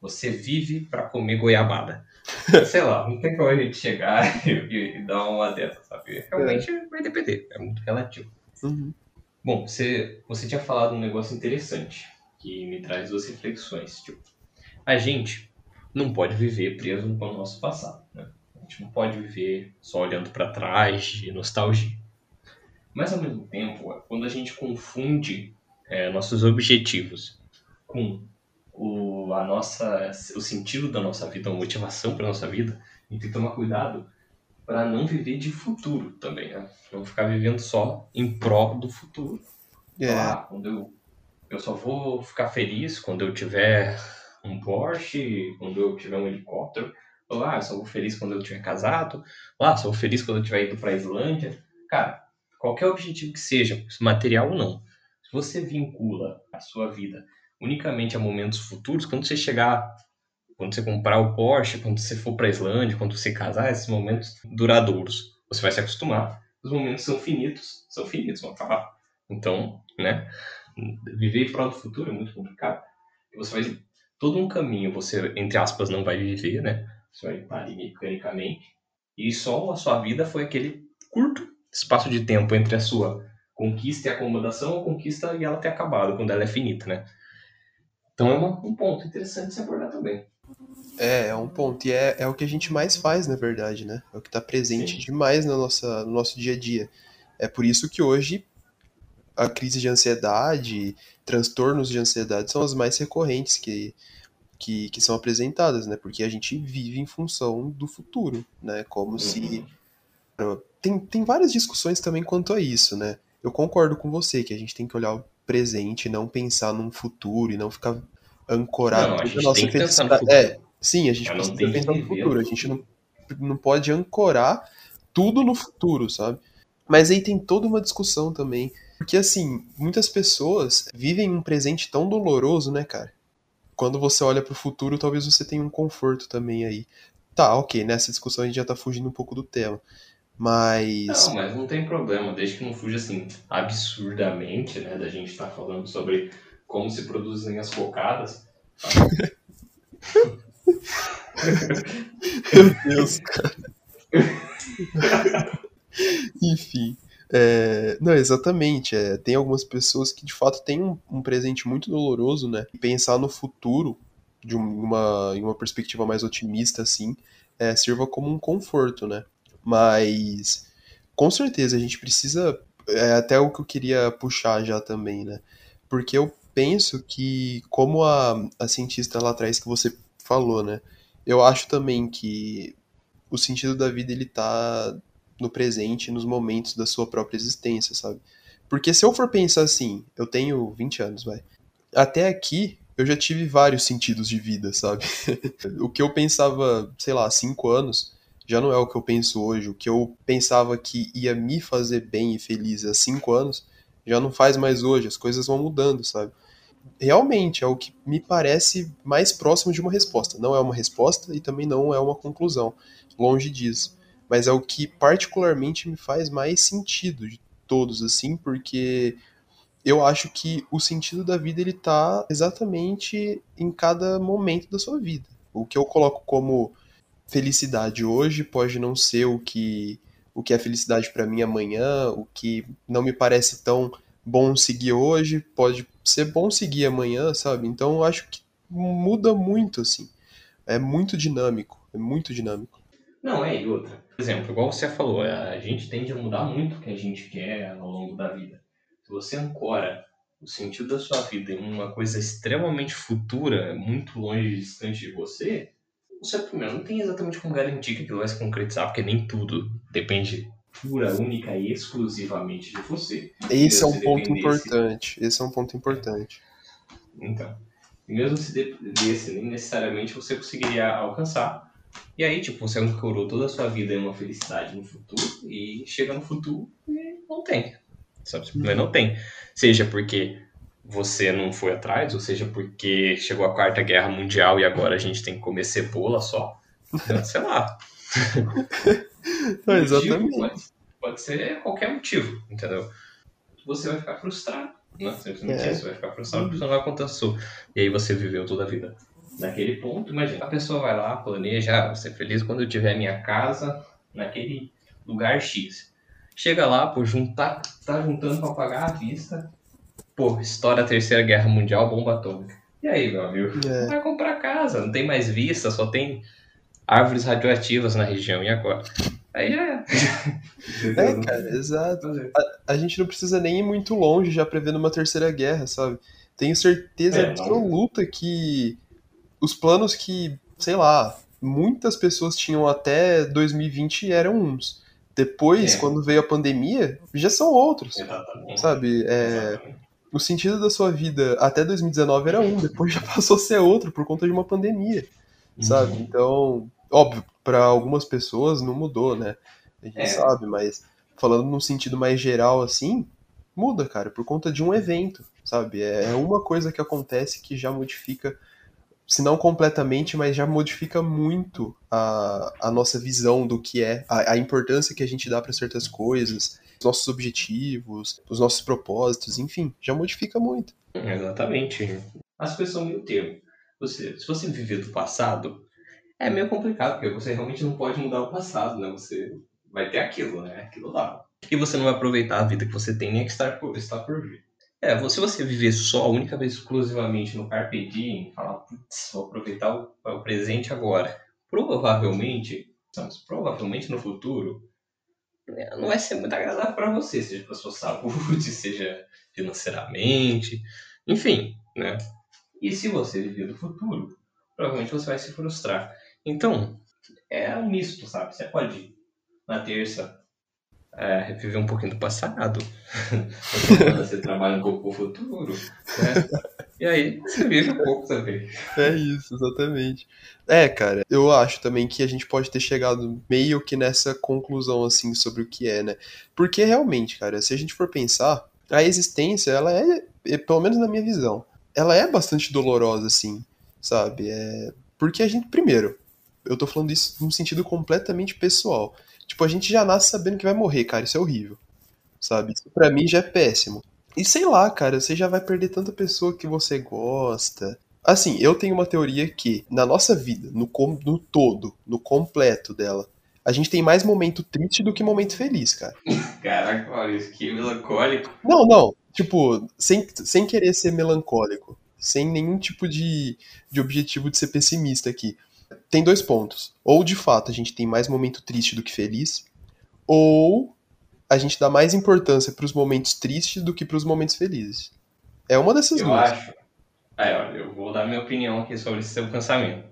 você vive para comer goiabada. [laughs] Sei lá, não tem como a gente chegar [laughs] e, e dar uma dessa, sabe? Realmente é. vai depender, é muito relativo. Uhum. Bom, você, você tinha falado um negócio interessante que me traz duas reflexões. Tipo, a gente não pode viver preso no nosso passado. Né? A gente não pode viver só olhando para trás de nostalgia. Mas ao mesmo tempo, quando a gente confunde é, nossos objetivos com o, a nossa, o sentido da nossa vida, a motivação para nossa vida, a gente tem que tomar cuidado para não viver de futuro também, né? Não ficar vivendo só em pró do futuro. É. Ah, quando eu, eu só vou ficar feliz quando eu tiver um Porsche, quando eu tiver um helicóptero. Ou, ah, eu só vou feliz quando eu tiver casado. Ou, ah, só vou feliz quando eu tiver ido para a Islândia. Cara, qualquer objetivo que seja, material ou não, se você vincula a sua vida unicamente a momentos futuros, quando você chegar quando você comprar o Porsche, quando você for para a Islândia, quando você casar, esses momentos duradouros, você vai se acostumar. Os momentos são finitos, são finitos, vão acabar. Então, né, viver para o futuro é muito complicado. Você vai todo um caminho, você entre aspas não vai viver, né? Você vai ali mecanicamente e só a sua vida foi aquele curto espaço de tempo entre a sua conquista e acomodação, a conquista e ela ter acabado quando ela é finita, né? Então é uma, um ponto interessante de se abordar também. É, é um ponto. E é, é o que a gente mais faz, na verdade, né? É o que está presente Sim. demais na nossa, no nosso dia a dia. É por isso que hoje a crise de ansiedade, transtornos de ansiedade são as mais recorrentes que, que, que são apresentadas, né? Porque a gente vive em função do futuro, né? Como uhum. se. Tem, tem várias discussões também quanto a isso, né? Eu concordo com você que a gente tem que olhar o presente, não pensar num futuro e não ficar não, toda a nossa felicidade. É, sim, a gente Eu precisa pensar no futuro. A gente não, não pode ancorar tudo no futuro, sabe? Mas aí tem toda uma discussão também. Porque, assim, muitas pessoas vivem um presente tão doloroso, né, cara? Quando você olha pro futuro, talvez você tenha um conforto também aí. Tá, ok, nessa discussão a gente já tá fugindo um pouco do tema. Mas. Não, mas não tem problema, desde que não fuja assim absurdamente, né? Da gente estar tá falando sobre como se produzem as cocadas. [laughs] Meu Deus, cara. [laughs] Enfim. É, não, exatamente. É, tem algumas pessoas que de fato têm um, um, presente muito doloroso, né? E pensar no futuro de uma, em uma perspectiva mais otimista, assim, é, sirva como um conforto, né? Mas com certeza a gente precisa. É até o que eu queria puxar já também, né? Porque eu penso que, como a, a cientista lá atrás que você falou, né? Eu acho também que o sentido da vida ele tá no presente, nos momentos da sua própria existência, sabe? Porque se eu for pensar assim, eu tenho 20 anos, vai. Até aqui eu já tive vários sentidos de vida, sabe? [laughs] o que eu pensava, sei lá, 5 anos, já não é o que eu penso hoje. O que eu pensava que ia me fazer bem e feliz há 5 anos, já não faz mais hoje. As coisas vão mudando, sabe? Realmente é o que me parece mais próximo de uma resposta. Não é uma resposta e também não é uma conclusão. Longe disso. Mas é o que particularmente me faz mais sentido de todos, assim, porque eu acho que o sentido da vida ele tá exatamente em cada momento da sua vida. O que eu coloco como felicidade hoje pode não ser o que o que é felicidade para mim amanhã, o que não me parece tão bom seguir hoje pode ser bom seguir amanhã, sabe? Então eu acho que muda muito assim. É muito dinâmico, é muito dinâmico. Não, é, e outra. Por exemplo, igual você falou, a gente tende a mudar muito o que a gente quer ao longo da vida. Se você ancora o sentido da sua vida em uma coisa extremamente futura, muito longe e distante de você, você primeiro não tem exatamente como garantir que aquilo vai se concretizar, porque nem tudo depende pura, única e exclusivamente de você. Esse é um ponto importante. Esse é um ponto importante. Então, mesmo se dependesse, nem necessariamente você conseguiria alcançar. E aí, tipo, você ancorou toda a sua vida em uma felicidade no futuro e chega no futuro e não tem. Sabe? Simplesmente não tem. Seja porque você não foi atrás, ou seja porque chegou a quarta guerra mundial e agora a gente tem que comer cebola só. Sei lá. [laughs] Não, exatamente. Pode, pode, ser qualquer motivo, entendeu? Você vai ficar frustrado. Né? Simplesmente é. isso, vai ficar frustrado porque você não vai acontecer. E aí você viveu toda a vida naquele ponto, imagina, a pessoa vai lá, planeja, ah, vou ser feliz quando eu tiver minha casa naquele lugar X. Chega lá, pô, juntar, tá juntando para pagar a vista, pô, estoura a terceira guerra mundial, bomba atômica. E aí, meu amigo? É. Vai comprar casa, não tem mais vista, só tem árvores radioativas na região, e agora? Aí já é. [laughs] é, cara, exato. A, a, gente não precisa nem ir muito longe já prevendo uma terceira guerra, sabe? Tenho certeza é, absoluta não. que os planos que, sei lá, muitas pessoas tinham até 2020 eram uns. Depois, é. quando veio a pandemia, já são outros. Exatamente. Sabe? É, o sentido da sua vida até 2019 era um, depois já [laughs] passou a ser outro por conta de uma pandemia. Sabe? Uhum. Então, óbvio, para algumas pessoas não mudou, né? A gente é. sabe, mas falando num sentido mais geral assim, muda, cara, por conta de um evento, sabe? É, é uma coisa que acontece que já modifica se não completamente, mas já modifica muito a, a nossa visão do que é, a, a importância que a gente dá para certas coisas, nossos objetivos, os nossos propósitos, enfim, já modifica muito. Exatamente. As coisas são meio termo. Você, se você viver do passado, é meio complicado, porque você realmente não pode mudar o passado, né? Você vai ter aquilo, né? Aquilo lá. E você não vai aproveitar a vida que você tem nem que estar por, estar por vir. É, se você viver só, única vez exclusivamente no Carpe Diem, falar, putz, vou aproveitar o, o presente agora. Provavelmente, provavelmente no futuro, não vai ser muito agradável para você, seja para sua saúde, [laughs] seja financeiramente, enfim, né? E se você viver do futuro, provavelmente você vai se frustrar. Então, é um misto, sabe? Você pode, na terça, é, reviver um pouquinho do passado. [laughs] você trabalha um pouco com o futuro. Né? [laughs] E aí você vive um pouco também. É isso, exatamente. É, cara, eu acho também que a gente pode ter chegado meio que nessa conclusão, assim, sobre o que é, né? Porque realmente, cara, se a gente for pensar, a existência, ela é, é pelo menos na minha visão, ela é bastante dolorosa, assim, sabe? É... Porque a gente, primeiro, eu tô falando isso num sentido completamente pessoal. Tipo, a gente já nasce sabendo que vai morrer, cara. Isso é horrível. Sabe? Isso pra mim já é péssimo. E sei lá, cara, você já vai perder tanta pessoa que você gosta. Assim, eu tenho uma teoria que, na nossa vida, no, com, no todo, no completo dela, a gente tem mais momento triste do que momento feliz, cara. [laughs] Caraca, Maurício, que melancólico. Não, não. Tipo, sem, sem querer ser melancólico. Sem nenhum tipo de, de objetivo de ser pessimista aqui tem dois pontos. Ou de fato a gente tem mais momento triste do que feliz, ou a gente dá mais importância para os momentos tristes do que para os momentos felizes. É uma dessas eu duas. acho. Aí, olha, eu vou dar minha opinião aqui sobre esse seu pensamento.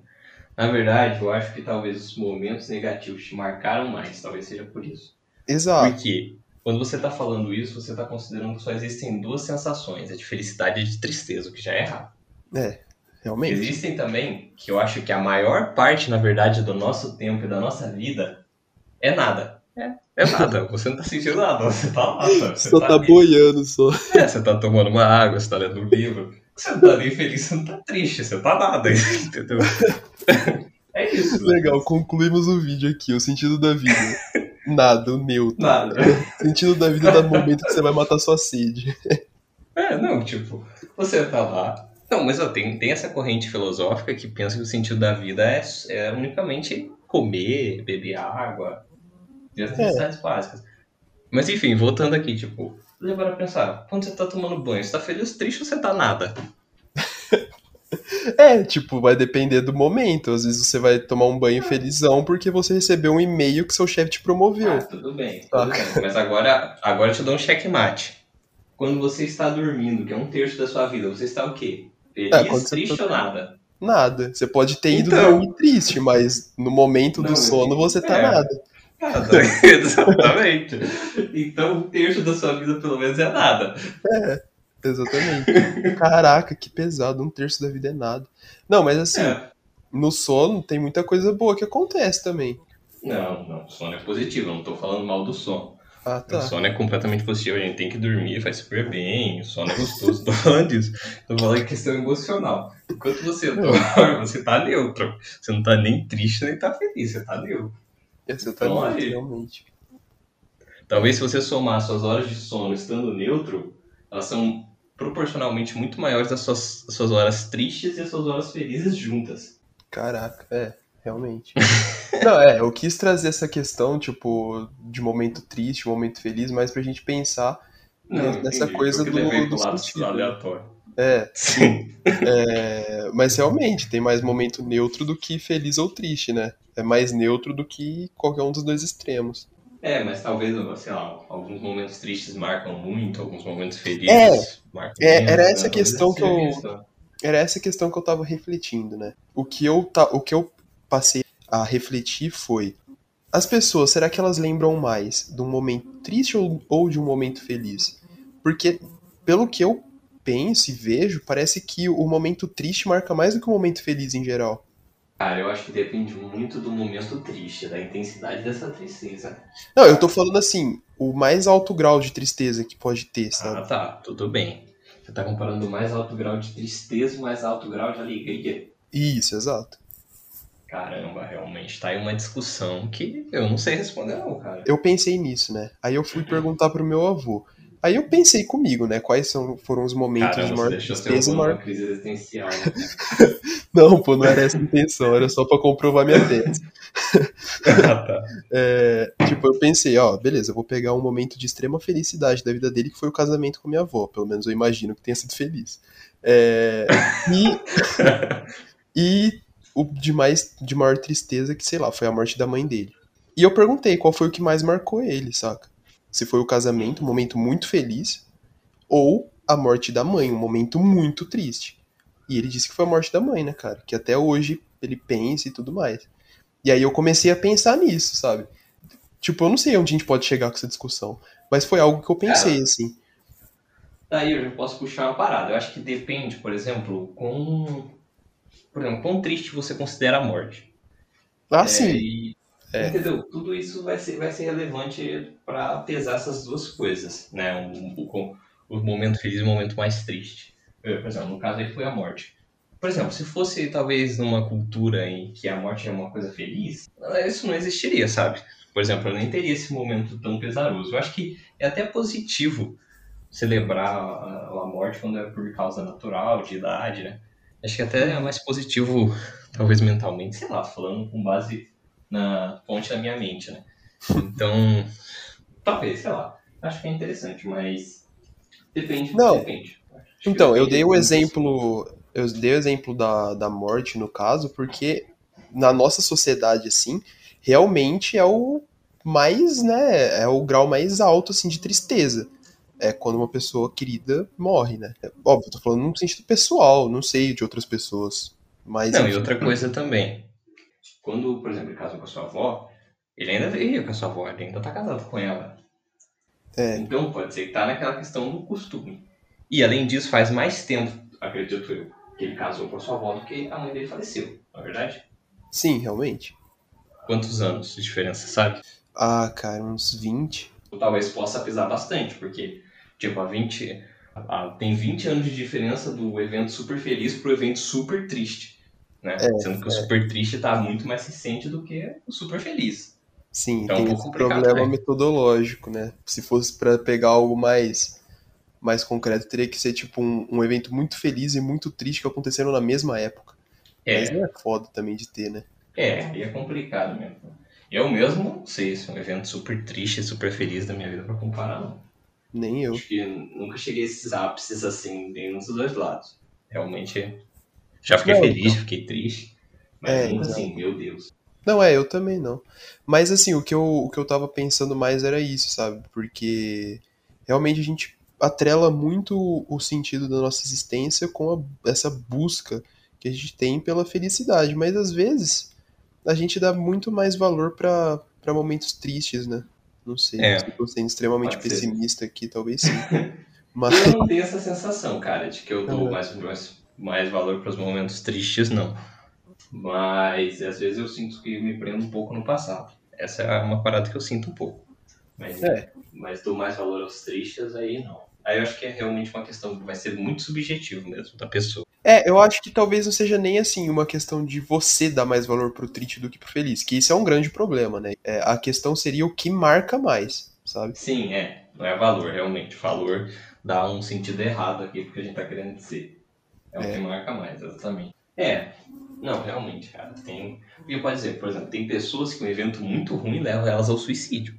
Na verdade, eu acho que talvez os momentos negativos te marcaram mais, talvez seja por isso. Exato. Porque quando você está falando isso, você está considerando que só existem duas sensações, a de felicidade e a de tristeza, o que já é errado. É, realmente. Existem também, que eu acho que a maior parte, na verdade, do nosso tempo e da nossa vida é nada. É, é nada. Você não tá sentindo nada, você tá lá. Você Só tá ali. boiando só. É, você tá tomando uma água, você tá lendo um livro. Você não tá nem feliz, você não tá triste, você tá nada, [laughs] entendeu? É isso. Legal, concluímos o vídeo aqui. O sentido da vida. Nada, o neutro. Nada. O sentido da vida é no momento que você vai matar sua sede. É, não, tipo, você tá lá. Não, mas ó, tem, tem essa corrente filosófica que pensa que o sentido da vida é, é unicamente comer, beber água, e as necessidades básicas. Mas enfim, voltando aqui, tipo, levar a pensar, quando você tá tomando banho, você tá feliz, triste ou você tá nada? [laughs] É, tipo, vai depender do momento. Às vezes você vai tomar um banho felizão porque você recebeu um e-mail que seu chefe te promoveu. Ah, tudo bem, Tá. tudo bem. Mas agora, agora eu te dou um checkmate. Quando você está dormindo, que é um terço da sua vida, você está o quê? Feliz, É, quando você triste tá- ou nada? Nada. Você pode ter ido Então. dormir triste, mas no momento do Não, sono você tá é. nada. Nada, [laughs] exatamente. Então um terço da sua vida pelo menos é nada. Exatamente. Caraca, que pesado. Um terço da vida é nada. Não, mas assim, É. no sono tem muita coisa boa que acontece também. Não, não, sono é positivo, eu não tô falando mal do sono. Ah, O tá. sono é completamente positivo, a gente tem que dormir, faz super bem, o sono é gostoso, [laughs] tô falando disso. Tô falando em questão emocional. Enquanto você dorme, você tá neutro. Você não tá nem triste, nem tá feliz, você tá neutro. Essa tá Então, aí. realmente. Talvez se você somar suas horas de sono estando neutro, elas são proporcionalmente muito maiores das suas, suas horas tristes e as suas horas felizes juntas. Caraca, é, realmente. [laughs] Não, é, eu quis trazer essa questão, tipo, de momento triste, momento feliz, mas pra gente pensar nessa entendi, coisa do, do sentido. aleatório. É, [laughs] Sim. é, mas realmente tem mais momento neutro do que feliz ou triste, né? É mais neutro do que qualquer um dos dois extremos. É, mas talvez, sei lá, alguns momentos tristes marcam muito, alguns momentos felizes É, marcam é, menos, era né? essa Talvez questão que eu- isso. Era essa questão que eu tava refletindo, né? O que eu, ta, o que eu passei a refletir foi: as pessoas, será que elas lembram mais de um momento triste ou, ou de um momento feliz? Porque, pelo que eu penso e vejo, parece que o momento triste marca mais do que o momento feliz em geral. Cara, eu acho que depende muito do momento triste, da intensidade dessa tristeza. Não, eu tô falando assim, o mais alto grau de tristeza que pode ter, sabe? Ah, tá, tudo bem. Você tá comparando o mais alto grau de tristeza e o mais alto grau de alegria. Isso, exato. Caramba, realmente tá aí uma discussão que eu não sei responder não, cara. Eu pensei nisso, né? Aí eu fui perguntar pro meu avô. Aí eu pensei comigo, né? Quais são, foram os momentos Caramba, de maior tristeza e maior crise existencial. Né? [laughs] Não, pô, não era essa a intenção, era só pra comprovar minha tese. ah, tá. [laughs] É, tipo, eu pensei, ó, beleza, eu vou pegar um momento de extrema felicidade da vida dele, que foi o casamento com minha avó. Pelo menos eu imagino que tenha sido feliz. É, e, [laughs] e o de, mais, de maior tristeza, que sei lá, foi a morte da mãe dele. E eu perguntei qual foi o que mais marcou ele, saca? Se foi o casamento, um momento muito feliz, ou a morte da mãe, um momento muito triste. E ele disse que foi a morte da mãe, né, cara? Que até hoje ele pensa e tudo mais. E aí eu comecei a pensar nisso, sabe? Tipo, eu não sei onde a gente pode chegar com essa discussão, mas foi algo que eu pensei, Cara, assim. Daí eu já posso puxar uma parada. Eu acho que depende, por exemplo, com. Por exemplo, quão triste você considera a morte. Ah, É, sim. e- É. Entendeu? Tudo isso vai ser, vai ser relevante para pesar essas duas coisas, né? O, o, o momento feliz e o momento mais triste. Eu, Por exemplo, no caso aí foi a morte. Por exemplo, se fosse talvez numa cultura em que a morte é uma coisa feliz, isso não existiria, sabe? Por exemplo, eu nem teria esse momento tão pesaroso. Eu acho que é até positivo celebrar a, a morte quando é por causa natural, de idade, né? Acho que até é mais positivo, [laughs] talvez mentalmente, sei lá, falando com base na fonte da minha mente, né? Então, [laughs] talvez, sei lá. Acho que é interessante, mas depende. Não. Depende. Então, eu depende dei o exemplo. Eu dei o exemplo da, da morte, no caso, porque na nossa sociedade, assim, realmente é o mais, né? É o grau mais alto, assim, de tristeza. É quando uma pessoa querida morre, né? É, óbvio, eu tô falando num sentido pessoal, não sei de outras pessoas. Mas, não, enfim. e outra coisa também. Quando, por exemplo, ele casou com a sua avó, ele ainda veio com a sua avó, ele ainda tá casado com ela. É. Então pode ser que tá naquela questão do costume. E além disso, faz mais tempo, acredito eu, que ele casou com a sua avó do que a mãe dele faleceu, não é verdade? Sim, realmente. Quantos anos de diferença, sabe? Ah, cara, uns 20. Talvez possa pesar bastante, porque, tipo, a 20. A, tem 20 anos de diferença do evento super feliz pro evento super triste. Né? É, Sendo que é. o super triste tá muito mais recente do que o super feliz. Sim, então, tem um esse problema né? metodológico, né? Se fosse para pegar algo mais mais concreto, teria que ser tipo um, um, evento muito feliz e muito triste que aconteceram na mesma época. É. Mas é foda também de ter, né? É, e é complicado mesmo. Eu mesmo não sei se é um evento super triste e super feliz da minha vida pra comparar, não. Nem eu. Acho que nunca cheguei a esses ápices assim, nem nos dois lados. Realmente, já fiquei não, feliz, então. fiquei triste. Mas é, nunca então. assim, meu Deus. Não, é, eu também não. Mas assim, o que eu, o que eu tava pensando mais era isso, sabe? Porque realmente a gente atrela muito o sentido da nossa existência com a, essa busca que a gente tem pela felicidade. Mas às vezes a gente dá muito mais valor para momentos tristes, né? Não sei, é. se tô sendo extremamente Pode pessimista ser. aqui, talvez sim. [laughs] Mas... Eu não tenho essa sensação, cara, de que eu dou mais, mais, mais valor para os momentos tristes, não. Mas às vezes eu sinto que me prendo um pouco no passado. Essa é uma parada que eu sinto um pouco. Mas, é. mas dou mais valor aos tristes, aí não. Aí eu acho que é realmente uma questão que vai ser muito subjetivo mesmo da pessoa. É, eu acho que talvez não seja nem assim uma questão de você dar mais valor pro triste do que pro feliz, que isso é um grande problema, né? É, a questão seria o que marca mais, sabe? Sim, é. Não é valor, realmente. Valor dá um sentido errado aqui porque a gente tá querendo dizer. É o é. que marca mais, exatamente. É, não, realmente, cara. Tem. E pode dizer, por exemplo, tem pessoas que um evento muito ruim leva elas ao suicídio.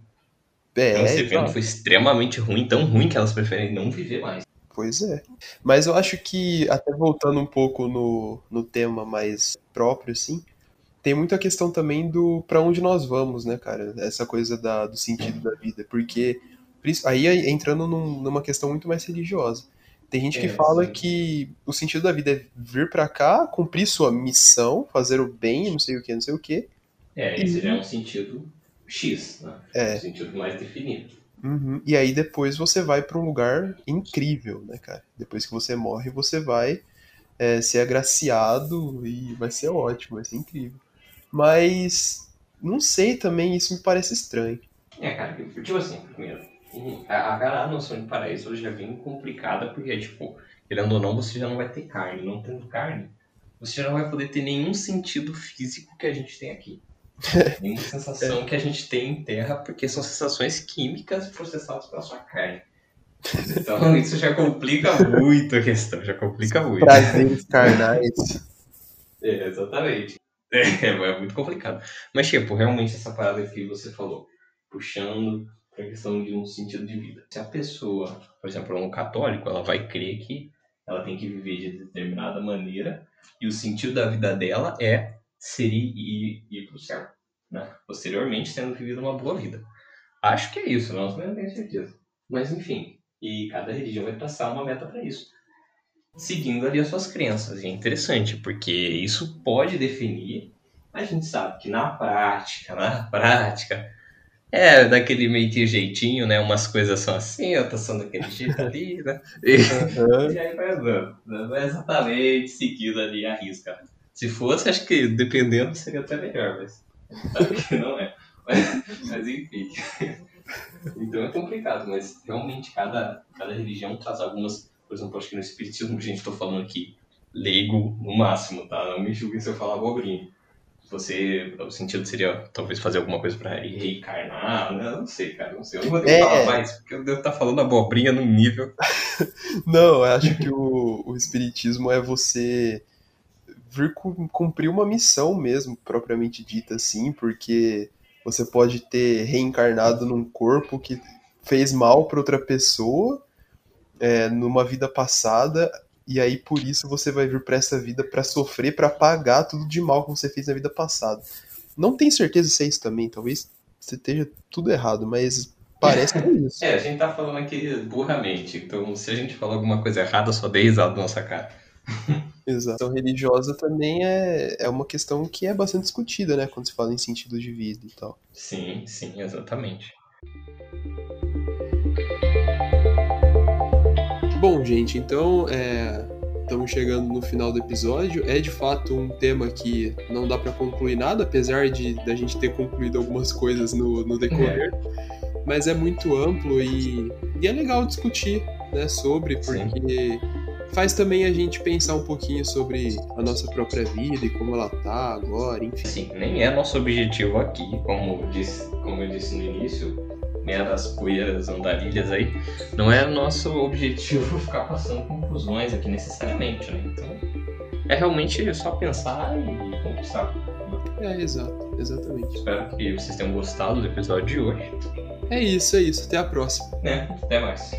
É, então, esse evento foi extremamente ruim, tão ruim que elas preferem não viver mais. Pois é. Mas eu acho que, até voltando um pouco no, no tema mais próprio, assim, tem muita questão também do para onde nós vamos, né, cara? Essa coisa da, do sentido da vida. Porque aí entrando num, numa questão muito mais religiosa. Tem gente que é, fala sim. que o sentido da vida é vir para cá, cumprir sua missão, fazer o bem, não sei o que, não sei o que. É, esse já é um sentido X, né? É. Um sentido mais definido. Uhum. E aí depois você vai para um lugar incrível, né, cara? Depois que você morre, você vai é, ser agraciado e vai ser ótimo, vai ser incrível. Mas não sei também, isso me parece estranho. É, cara, tipo assim, primeiro, a, a, noção de paraíso já vem complicada, porque, tipo, querendo ou não, você já não vai ter carne. Não tendo carne, você já não vai poder ter nenhum sentido físico que a gente tem aqui. Nenhuma [laughs] sensação é. que a gente tem em terra, porque são sensações químicas processadas pela sua carne. Então [laughs] isso já complica muito a questão, já complica muito. Prazeres carnais. [laughs] É, exatamente. É, é, muito complicado. Mas, tipo, realmente essa parada que você falou, puxando para a questão de um sentido de vida. Se a pessoa, por exemplo, é um católico, ela vai crer que ela tem que viver de determinada maneira e o sentido da vida dela é ser ir, ir para o céu, né? posteriormente tendo vivido uma boa vida. Acho que é isso, não, não tenho certeza. Mas enfim, e cada religião vai traçar uma meta para isso. Seguindo ali as suas crenças. E é interessante, porque isso pode definir, a gente sabe que na prática, na [laughs] prática, é, daquele meio que jeitinho, né? Umas coisas são assim, outras são daquele jeito ali, né? [laughs] E, uhum. e aí vai andando. Não é exatamente seguido ali a risca. Se fosse, acho que dependendo seria até melhor, mas sabe [laughs] que não é. Mas, mas enfim. Então é complicado, mas realmente cada, cada religião traz algumas. Por exemplo, acho que no Espiritismo, gente, estou falando aqui leigo no máximo, tá? Não me julguem se eu falar abobrinha você. O sentido seria talvez fazer alguma coisa para reencarnar, né? Não sei, cara, não sei. Eu não vou ter é... falar mais, porque eu devo estar tá falando abobrinha num nível. [laughs] não, eu acho que o, o espiritismo é você vir cumprir uma missão mesmo, propriamente dita assim, porque você pode ter reencarnado num corpo que fez mal para outra pessoa é, numa vida passada e aí por isso você vai vir para essa vida para sofrer, para pagar tudo de mal que você fez na vida passada. Não tenho certeza se é isso também, talvez você esteja tudo errado, mas Parece que é isso. É, a gente tá falando aqui burramente, então se a gente falar alguma coisa errada, só dê risada na nossa cara. [laughs] Exato. Então, religiosa também é, é uma questão que é bastante discutida, né? Quando se fala em sentido de vida e tal. Sim, sim, exatamente. Bom, gente, então é, estamos chegando no final do episódio. É de fato um tema que não dá para concluir nada, apesar de da gente ter concluído algumas coisas no, no decorrer. É. Mas é muito amplo e, e, é legal discutir né, sobre, porque Sim. Faz também a gente pensar um pouquinho sobre a nossa própria vida e como ela tá agora, enfim. Sim, nem é nosso objetivo aqui, como, disse, como eu disse no início, meras poeiras andarilhas aí, não é nosso objetivo [laughs] ficar passando conclusões aqui necessariamente, né? Então, é realmente só pensar e conquistar. É, exato, exatamente. Espero que vocês tenham gostado do episódio de hoje. É isso, é isso. Até a próxima. É, até mais.